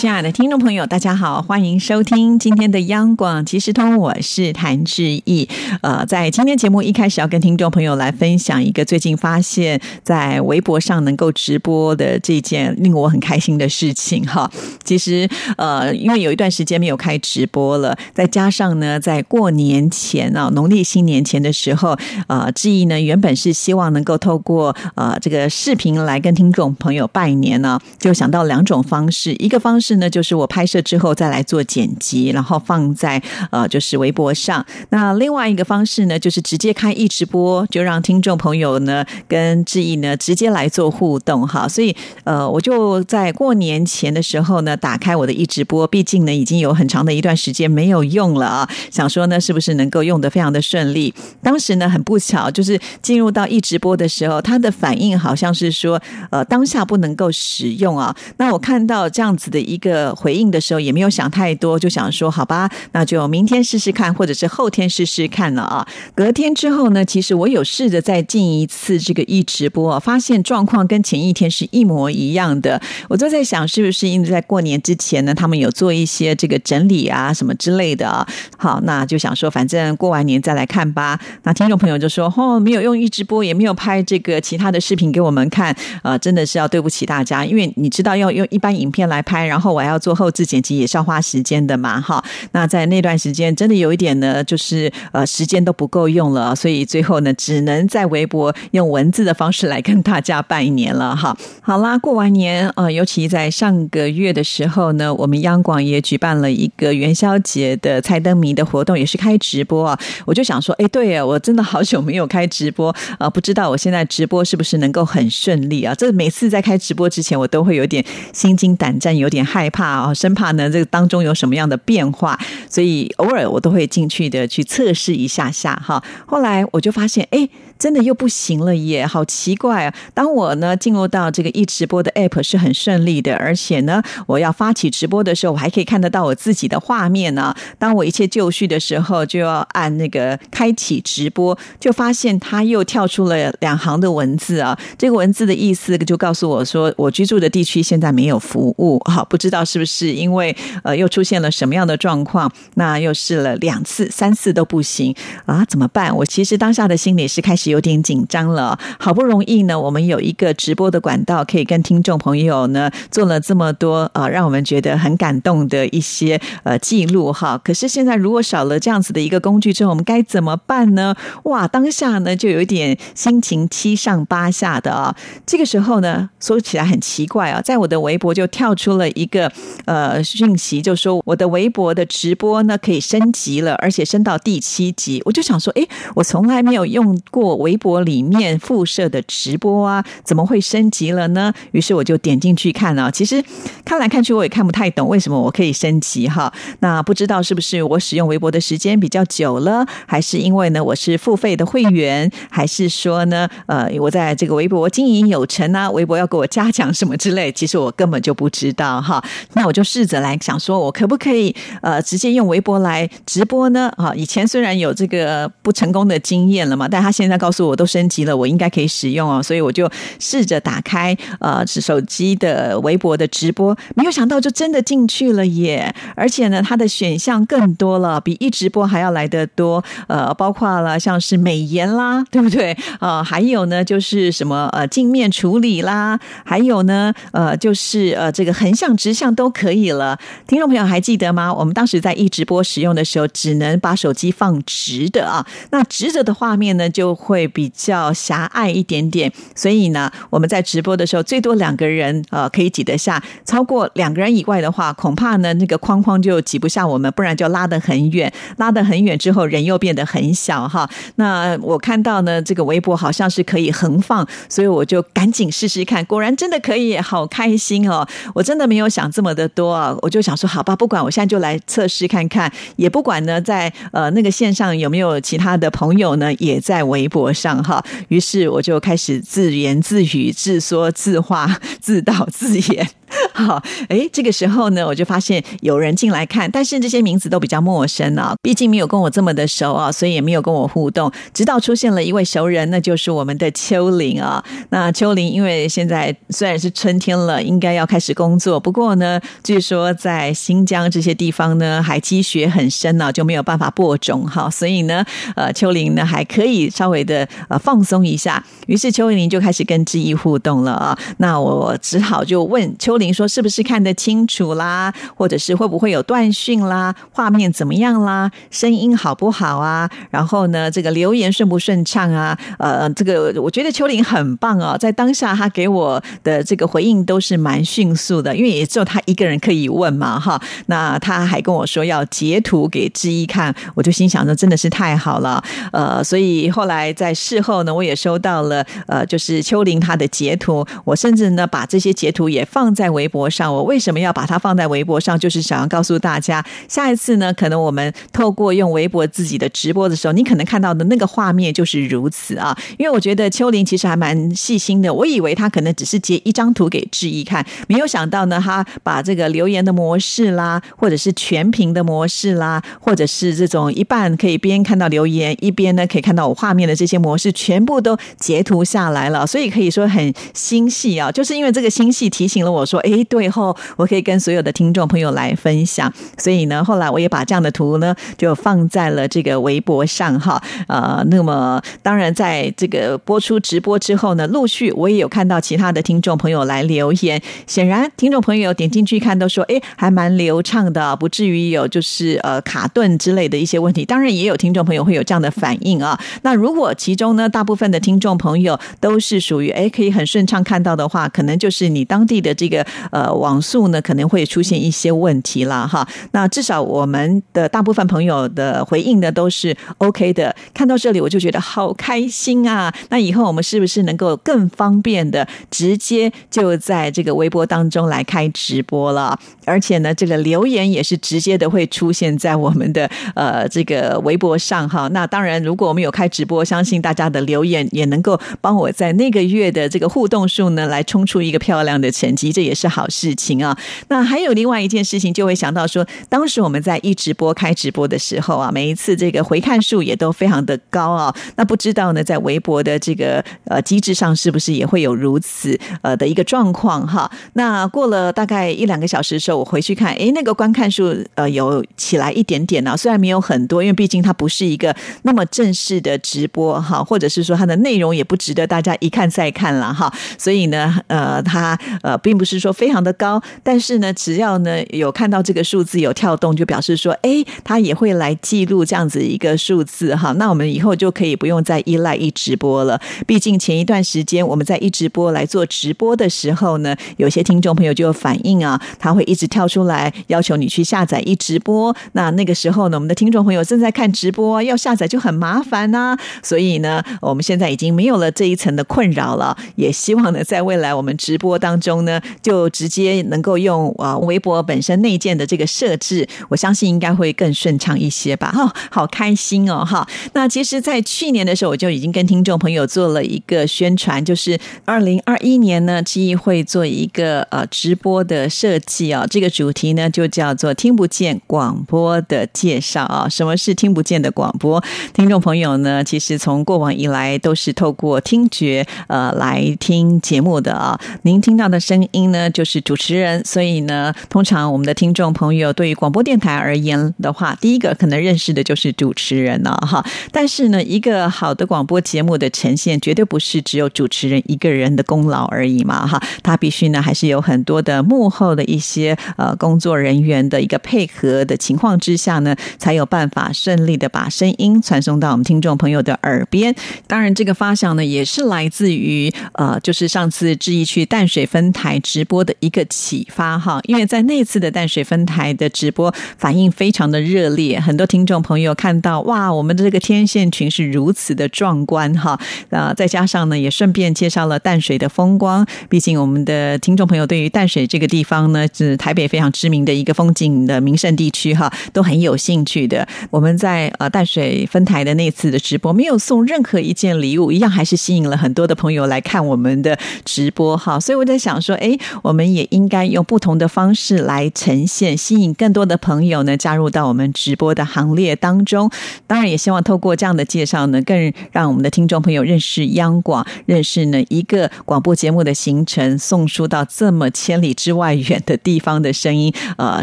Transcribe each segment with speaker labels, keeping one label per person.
Speaker 1: 亲爱的听众朋友，大家好，欢迎收听今天的央广即时通，我是谭志毅。呃，在今天节目一开始要跟听众朋友来分享一个最近发现，在微博上能够直播的这件令我很开心的事情哈。其实呃，因为有一段时间没有开直播了，再加上呢，在过年前啊，农历新年前的时候，呃，志毅呢原本是希望能够透过呃这个视频来跟听众朋友拜年呢，就想到两种方式，一个方式。是呢，就是我拍摄之后再来做剪辑，然后放在呃，就是微博上。那另外一个方式呢，就是直接开一直播，就让听众朋友呢跟志毅呢直接来做互动哈。所以呃，我就在过年前的时候呢，打开我的一直播，毕竟呢已经有很长的一段时间没有用了啊，想说呢是不是能够用的非常的顺利。当时呢很不巧，就是进入到一直播的时候，他的反应好像是说呃当下不能够使用啊。那我看到这样子的一。个回应的时候也没有想太多，就想说好吧，那就明天试试看，或者是后天试试看了啊。隔天之后呢，其实我有试着再进一次这个一直播，发现状况跟前一天是一模一样的。我就在想，是不是因为在过年之前呢，他们有做一些这个整理啊什么之类的？好，那就想说，反正过完年再来看吧。那听众朋友就说，哦，没有用一直播，也没有拍这个其他的视频给我们看，呃，真的是要对不起大家，因为你知道要用一般影片来拍，然后。我要做后置剪辑，也是要花时间的嘛，哈。那在那段时间，真的有一点呢，就是呃，时间都不够用了，所以最后呢，只能在微博用文字的方式来跟大家拜年了，哈。好啦，过完年呃，尤其在上个月的时候呢，我们央广也举办了一个元宵节的猜灯谜的活动，也是开直播啊。我就想说，哎，对呀，我真的好久没有开直播啊，不知道我现在直播是不是能够很顺利啊？这每次在开直播之前，我都会有点心惊胆战，有点害。害怕啊，生怕呢这个当中有什么样的变化，所以偶尔我都会进去的去测试一下下哈。后来我就发现，哎。真的又不行了耶，好奇怪啊！当我呢进入到这个一直播的 app 是很顺利的，而且呢我要发起直播的时候，我还可以看得到我自己的画面呢。当我一切就绪的时候，就要按那个开启直播，就发现它又跳出了两行的文字啊。这个文字的意思就告诉我说，我居住的地区现在没有服务，哈，不知道是不是因为呃又出现了什么样的状况？那又试了两次、三次都不行啊，怎么办？我其实当下的心里是开始。有点紧张了，好不容易呢，我们有一个直播的管道，可以跟听众朋友呢做了这么多呃，让我们觉得很感动的一些呃记录哈。可是现在如果少了这样子的一个工具之后，我们该怎么办呢？哇，当下呢就有一点心情七上八下的啊。这个时候呢，说起来很奇怪啊，在我的微博就跳出了一个呃讯息，就说我的微博的直播呢可以升级了，而且升到第七级。我就想说，哎，我从来没有用过。微博里面附设的直播啊，怎么会升级了呢？于是我就点进去看啊，其实看来看去我也看不太懂，为什么我可以升级哈？那不知道是不是我使用微博的时间比较久了，还是因为呢我是付费的会员，还是说呢呃我在这个微博经营有成啊，微博要给我嘉奖什么之类？其实我根本就不知道哈。那我就试着来想说，我可不可以呃直接用微博来直播呢？啊，以前虽然有这个不成功的经验了嘛，但他现在告告诉我都升级了，我应该可以使用哦，所以我就试着打开呃手机的微博的直播，没有想到就真的进去了耶！而且呢，它的选项更多了，比一直播还要来得多。呃，包括了像是美颜啦，对不对？呃，还有呢，就是什么呃镜面处理啦，还有呢呃就是呃这个横向直向都可以了。听众朋友还记得吗？我们当时在一直播使用的时候，只能把手机放直的啊，那直着的画面呢就会。会比较狭隘一点点，所以呢，我们在直播的时候最多两个人呃可以挤得下，超过两个人以外的话，恐怕呢那个框框就挤不下我们，不然就拉得很远，拉得很远之后人又变得很小哈。那我看到呢这个微博好像是可以横放，所以我就赶紧试试看，果然真的可以，好开心哦！我真的没有想这么的多啊，我就想说好吧，不管我现在就来测试看看，也不管呢在呃那个线上有没有其他的朋友呢也在微博。我上哈。于是我就开始自言自语、自说自话、自导自演。好，哎，这个时候呢，我就发现有人进来看，但是这些名字都比较陌生啊，毕竟没有跟我这么的熟啊，所以也没有跟我互动。直到出现了一位熟人，那就是我们的秋玲啊。那秋玲因为现在虽然是春天了，应该要开始工作，不过呢，据说在新疆这些地方呢，还积雪很深呢，就没有办法播种哈，所以呢，呃，秋玲呢还可以稍微的呃放松一下。于是秋玲就开始跟志毅互动了啊。那我只好就问秋。林说：“是不是看得清楚啦？或者是会不会有断讯啦？画面怎么样啦？声音好不好啊？然后呢，这个留言顺不顺畅啊？呃，这个我觉得秋玲很棒哦，在当下他给我的这个回应都是蛮迅速的，因为也只有他一个人可以问嘛，哈。那他还跟我说要截图给志一看，我就心想说真的是太好了，呃，所以后来在事后呢，我也收到了呃，就是秋玲她的截图，我甚至呢把这些截图也放在。”微博上，我为什么要把它放在微博上？就是想要告诉大家，下一次呢，可能我们透过用微博自己的直播的时候，你可能看到的那个画面就是如此啊。因为我觉得秋玲其实还蛮细心的，我以为他可能只是截一张图给志毅看，没有想到呢，他把这个留言的模式啦，或者是全屏的模式啦，或者是这种一半可以边看到留言，一边呢可以看到我画面的这些模式，全部都截图下来了，所以可以说很心细啊。就是因为这个心细提醒了我说。哎，对后我可以跟所有的听众朋友来分享，所以呢，后来我也把这样的图呢，就放在了这个微博上哈。呃，那么当然，在这个播出直播之后呢，陆续我也有看到其他的听众朋友来留言。显然，听众朋友点进去看都说，哎，还蛮流畅的，不至于有就是呃卡顿之类的一些问题。当然，也有听众朋友会有这样的反应啊。那如果其中呢，大部分的听众朋友都是属于哎可以很顺畅看到的话，可能就是你当地的这个。呃，网速呢可能会出现一些问题了哈。那至少我们的大部分朋友的回应呢都是 OK 的。看到这里我就觉得好开心啊！那以后我们是不是能够更方便的直接就在这个微博当中来开直播了？而且呢，这个留言也是直接的会出现在我们的呃这个微博上哈。那当然，如果我们有开直播，相信大家的留言也能够帮我在那个月的这个互动数呢来冲出一个漂亮的成绩，这也是。好好事情啊！那还有另外一件事情，就会想到说，当时我们在一直播开直播的时候啊，每一次这个回看数也都非常的高啊。那不知道呢，在微博的这个呃机制上，是不是也会有如此呃的一个状况哈？那过了大概一两个小时的时候，我回去看，哎，那个观看数呃有起来一点点呢，虽然没有很多，因为毕竟它不是一个那么正式的直播哈，或者是说它的内容也不值得大家一看再看了哈。所以呢，呃，它呃并不是说。非非常的高，但是呢，只要呢有看到这个数字有跳动，就表示说，哎，它也会来记录这样子一个数字哈。那我们以后就可以不用再依赖一直播了。毕竟前一段时间我们在一直播来做直播的时候呢，有些听众朋友就有反映啊，他会一直跳出来要求你去下载一直播。那那个时候呢，我们的听众朋友正在看直播，要下载就很麻烦呐。所以呢，我们现在已经没有了这一层的困扰了。也希望呢，在未来我们直播当中呢，就直接能够用啊微博本身内建的这个设置，我相信应该会更顺畅一些吧。哈，好开心哦！哈，那其实，在去年的时候，我就已经跟听众朋友做了一个宣传，就是二零二一年呢，记忆会做一个呃直播的设计啊。这个主题呢，就叫做“听不见广播”的介绍啊。什么是听不见的广播？听众朋友呢，其实从过往以来都是透过听觉呃来听节目的啊。您听到的声音呢？就是是主持人，所以呢，通常我们的听众朋友对于广播电台而言的话，第一个可能认识的就是主持人了哈。但是呢，一个好的广播节目的呈现，绝对不是只有主持人一个人的功劳而已嘛哈。他必须呢，还是有很多的幕后的一些呃工作人员的一个配合的情况之下呢，才有办法顺利的把声音传送到我们听众朋友的耳边。当然，这个发想呢，也是来自于呃，就是上次志毅去淡水分台直播。的一个启发哈，因为在那次的淡水分台的直播反应非常的热烈，很多听众朋友看到哇，我们的这个天线群是如此的壮观哈，啊，再加上呢，也顺便介绍了淡水的风光，毕竟我们的听众朋友对于淡水这个地方呢，是台北非常知名的一个风景的名胜地区哈，都很有兴趣的。我们在呃淡水分台的那次的直播，没有送任何一件礼物，一样还是吸引了很多的朋友来看我们的直播哈，所以我在想说，哎，我们也应该用不同的方式来呈现，吸引更多的朋友呢加入到我们直播的行列当中。当然，也希望透过这样的介绍呢，更让我们的听众朋友认识央广，认识呢一个广播节目的形成，送书到这么千里之外远的地方的声音，呃，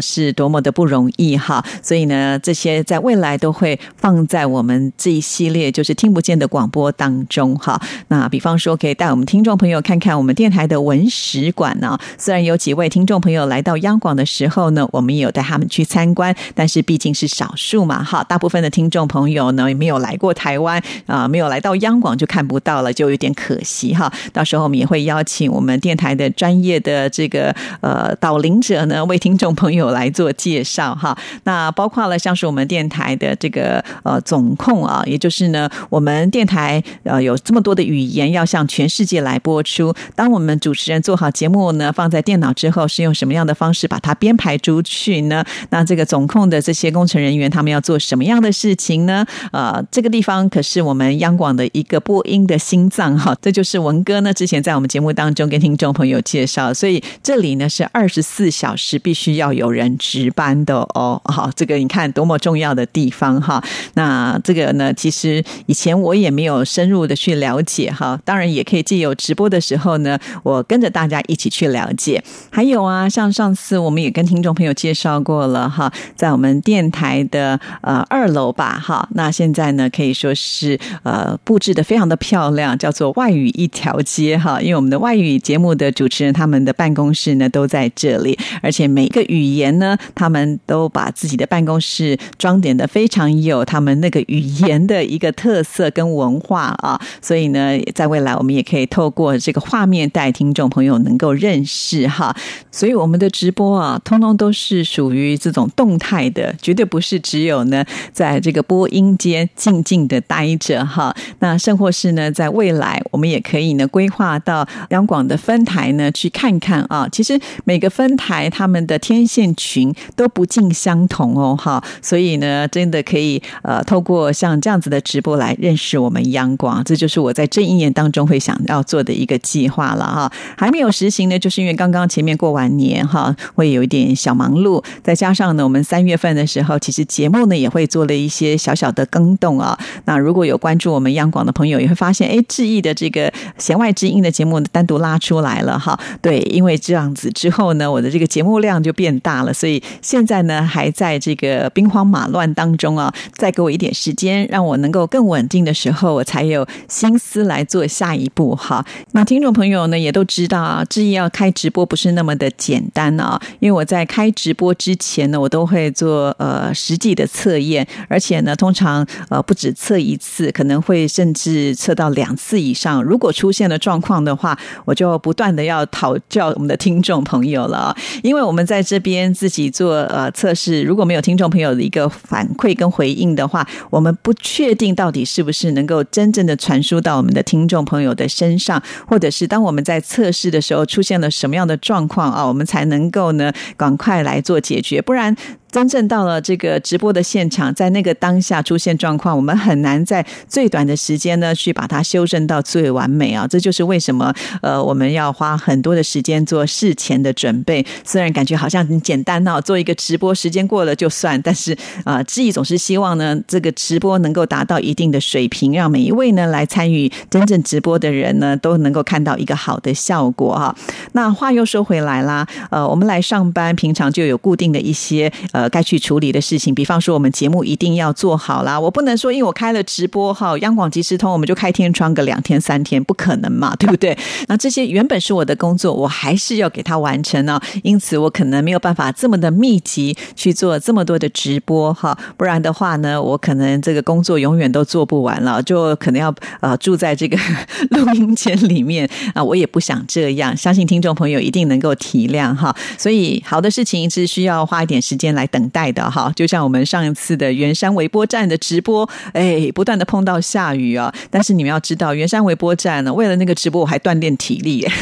Speaker 1: 是多么的不容易哈。所以呢，这些在未来都会放在我们这一系列就是听不见的广播当中哈。那比方说，可以带我们听众朋友看看我们电台的文史馆呢。虽然有几位听众朋友来到央广的时候呢，我们也有带他们去参观，但是毕竟是少数嘛哈。大部分的听众朋友呢，也没有来过台湾啊，没有来到央广就看不到了，就有点可惜哈。到时候我们也会邀请我们电台的专业的这个呃导领者呢，为听众朋友来做介绍哈。那包括了像是我们电台的这个呃总控啊，也就是呢，我们电台呃有这么多的语言要向全世界来播出。当我们主持人做好节目呢，放在电脑之后，是用什么样的方式把它编排出去呢？那这个总控的这些工程人员，他们要做什么样的事情呢？呃，这个地方可是我们央广的一个播音的心脏哈。这就是文哥呢之前在我们节目当中跟听众朋友介绍，所以这里呢是二十四小时必须要有人值班的哦。好，这个你看多么重要的地方哈。那这个呢，其实以前我也没有深入的去了解哈。当然也可以借由直播的时候呢，我跟着大家一起去了解。还有啊，像上次我们也跟听众朋友介绍过了哈，在我们电台的呃二楼吧哈。那现在呢可以说是呃布置的非常的漂亮，叫做外语一条街哈。因为我们的外语节目的主持人他们的办公室呢都在这里，而且每一个语言呢，他们都把自己的办公室装点的非常有他们那个语言的一个特色跟文化啊。所以呢，在未来我们也可以透过这个画面带听众朋友能够认识哈。所以我们的直播啊，通通都是属于这种动态的，绝对不是只有呢在这个播音间静静的待着哈。那甚或是呢，在未来我们也可以呢规划到央广的分台呢去看看啊。其实每个分台他们的天线群都不尽相同哦哈。所以呢，真的可以呃透过像这样子的直播来认识我们央广，这就是我在这一年当中会想要做的一个计划了哈。还没有实行呢，就是因为刚刚刚前面过完年哈，会有一点小忙碌，再加上呢，我们三月份的时候，其实节目呢也会做了一些小小的更动啊。那如果有关注我们央广的朋友，也会发现，哎，志毅的这个弦外之音的节目单独拉出来了哈。对，因为这样子之后呢，我的这个节目量就变大了，所以现在呢还在这个兵荒马乱当中啊。再给我一点时间，让我能够更稳定的时候，我才有心思来做下一步哈。那听众朋友呢也都知道啊，志毅要开直播不是那么的简单啊，因为我在开直播之前呢，我都会做呃实际的测验，而且呢，通常呃不止测一次，可能会甚至测到两次以上。如果出现了状况的话，我就不断的要讨教我们的听众朋友了，因为我们在这边自己做呃测试，如果没有听众朋友的一个反馈跟回应的话，我们不确定到底是不是能够真正的传输到我们的听众朋友的身上，或者是当我们在测试的时候出现了什么样的状况啊，我们才能够呢赶快来做解决，不然。真正到了这个直播的现场，在那个当下出现状况，我们很难在最短的时间呢去把它修正到最完美啊！这就是为什么呃我们要花很多的时间做事前的准备。虽然感觉好像很简单哦，做一个直播，时间过了就算，但是啊，志毅总是希望呢这个直播能够达到一定的水平，让每一位呢来参与真正直播的人呢都能够看到一个好的效果哈。那话又说回来啦，呃，我们来上班，平常就有固定的一些。呃该去处理的事情，比方说我们节目一定要做好啦，我不能说因为我开了直播哈，央广即时通我们就开天窗个两天三天，不可能嘛，对不对？那这些原本是我的工作，我还是要给它完成呢，因此我可能没有办法这么的密集去做这么多的直播哈，不然的话呢，我可能这个工作永远都做不完了，就可能要呃住在这个 录音间里面。啊，我也不想这样，相信听众朋友一定能够体谅哈，所以好的事情是需要花一点时间来等待的哈，就像我们上一次的圆山微波站的直播，哎，不断的碰到下雨啊，但是你们要知道，圆山微波站呢，为了那个直播我还锻炼体力。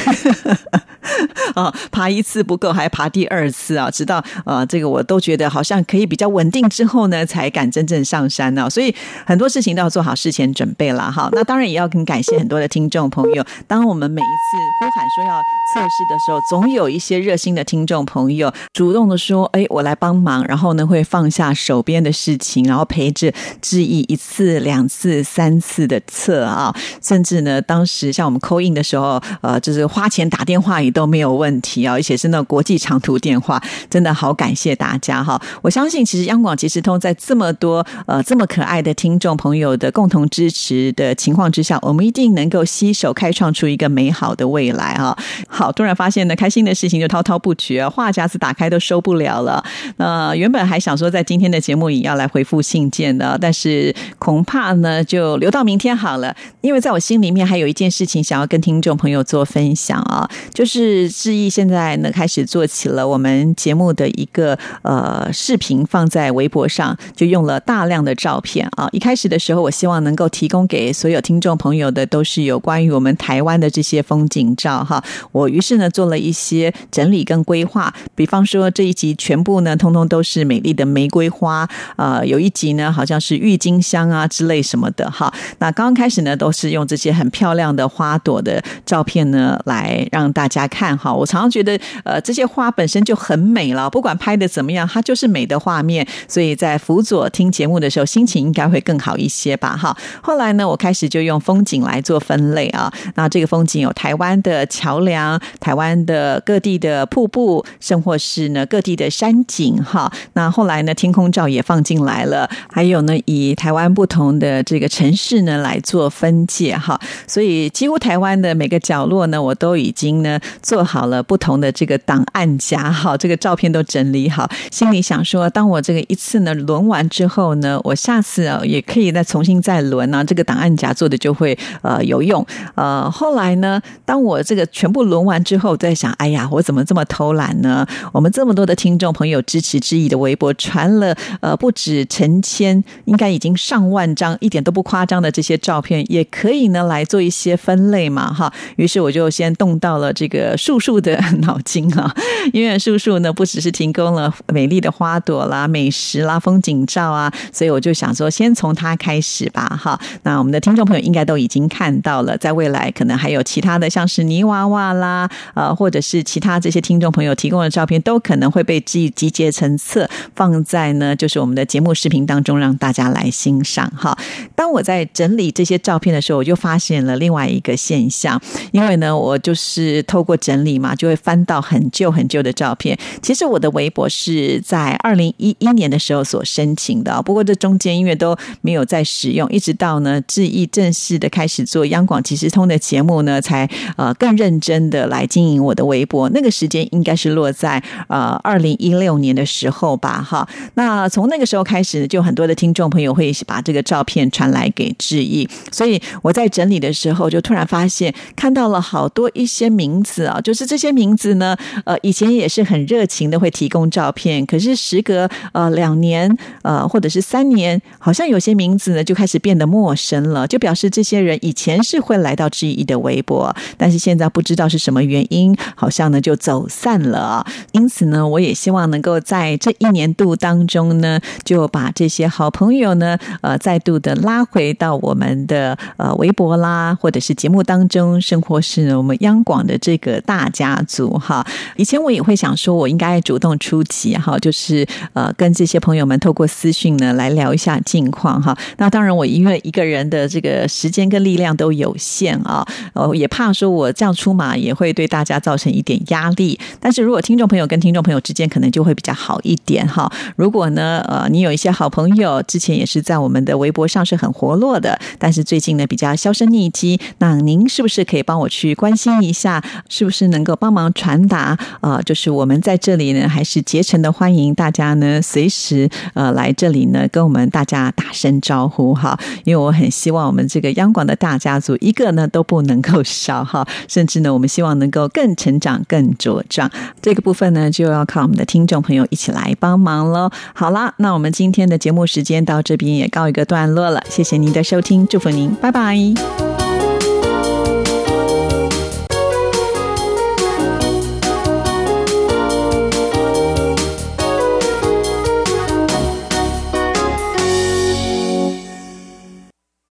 Speaker 1: 啊，爬一次不够，还爬第二次啊！直到呃，这个我都觉得好像可以比较稳定之后呢，才敢真正上山呢。所以很多事情都要做好事前准备了哈。那当然也要很感谢很多的听众朋友。当我们每一次呼喊说要测试的时候，总有一些热心的听众朋友主动的说：“哎，我来帮忙。”然后呢，会放下手边的事情，然后陪着志毅一次、两次、三次的测啊。甚至呢，当时像我们扣印的时候，呃，就是花钱打电话也都没有问。题啊，而且是那国际长途电话，真的好感谢大家哈！我相信，其实央广即时通在这么多呃这么可爱的听众朋友的共同支持的情况之下，我们一定能够携手开创出一个美好的未来啊！好，突然发现呢，开心的事情就滔滔不绝，话匣子打开都收不了了。那原本还想说在今天的节目里要来回复信件的，但是恐怕呢就留到明天好了，因为在我心里面还有一件事情想要跟听众朋友做分享啊，就是志毅。现在呢，开始做起了我们节目的一个呃视频，放在微博上，就用了大量的照片啊。一开始的时候，我希望能够提供给所有听众朋友的都是有关于我们台湾的这些风景照哈。我于是呢做了一些整理跟规划，比方说这一集全部呢，通通都都是美丽的玫瑰花啊，有一集呢好像是郁金香啊之类什么的哈。那刚开始呢，都是用这些很漂亮的花朵的照片呢来让大家看哈。我。常常觉得，呃，这些花本身就很美了，不管拍的怎么样，它就是美的画面。所以在辅佐听节目的时候，心情应该会更好一些吧？哈。后来呢，我开始就用风景来做分类啊。那这个风景有台湾的桥梁、台湾的各地的瀑布，甚或是呢各地的山景哈。那后来呢，天空照也放进来了，还有呢，以台湾不同的这个城市呢来做分界哈。所以几乎台湾的每个角落呢，我都已经呢做好了。不同的这个档案夹，哈，这个照片都整理好，心里想说，当我这个一次呢轮完之后呢，我下次啊也可以再重新再轮啊，这个档案夹做的就会呃有用。呃，后来呢，当我这个全部轮完之后，在想，哎呀，我怎么这么偷懒呢？我们这么多的听众朋友支持之之意的微博传了呃不止成千，应该已经上万张，一点都不夸张的这些照片，也可以呢来做一些分类嘛，哈。于是我就先动到了这个树树。的脑筋啊，因为叔叔呢不只是提供了美丽的花朵啦、美食啦、风景照啊，所以我就想说，先从它开始吧。哈，那我们的听众朋友应该都已经看到了，在未来可能还有其他的，像是泥娃娃啦，呃，或者是其他这些听众朋友提供的照片，都可能会被集集结成册，放在呢就是我们的节目视频当中，让大家来欣赏。哈，当我在整理这些照片的时候，我就发现了另外一个现象，因为呢，我就是透过整理嘛。就会翻到很旧很旧的照片。其实我的微博是在二零一一年的时候所申请的，不过这中间因为都没有在使用，一直到呢志毅正式的开始做央广即时通的节目呢，才呃更认真的来经营我的微博。那个时间应该是落在呃二零一六年的时时候吧，哈。那从那个时候开始，就很多的听众朋友会把这个照片传来给志毅，所以我在整理的时候，就突然发现看到了好多一些名字啊，就是这。些名字呢？呃，以前也是很热情的，会提供照片。可是时隔呃两年，呃，或者是三年，好像有些名字呢就开始变得陌生了，就表示这些人以前是会来到志毅的微博，但是现在不知道是什么原因，好像呢就走散了。因此呢，我也希望能够在这一年度当中呢，就把这些好朋友呢，呃，再度的拉回到我们的呃微博啦，或者是节目当中，生活是我们央广的这个大家。族哈。以前我也会想说，我应该主动出击哈，就是呃跟这些朋友们透过私讯呢来聊一下近况哈。那当然，我因为一个人的这个时间跟力量都有限啊，呃也怕说我这样出马也会对大家造成一点压力。但是如果听众朋友跟听众朋友之间可能就会比较好一点哈。如果呢呃你有一些好朋友之前也是在我们的微博上是很活络的，但是最近呢比较销声匿迹，那您是不是可以帮我去关心一下？是不是能够帮忙传达？啊，就是我们在这里呢，还是竭诚的欢迎大家呢，随时呃来这里呢，跟我们大家打声招呼哈。因为我很希望我们这个央广的大家族一个呢都不能够少哈，甚至呢，我们希望能够更成长、更茁壮。这个部分呢，就要靠我们的听众朋友一起来来帮忙喽。好啦，那我们今天的节目时间到这边也告一个段落了，谢谢您的收听，祝福您，拜拜。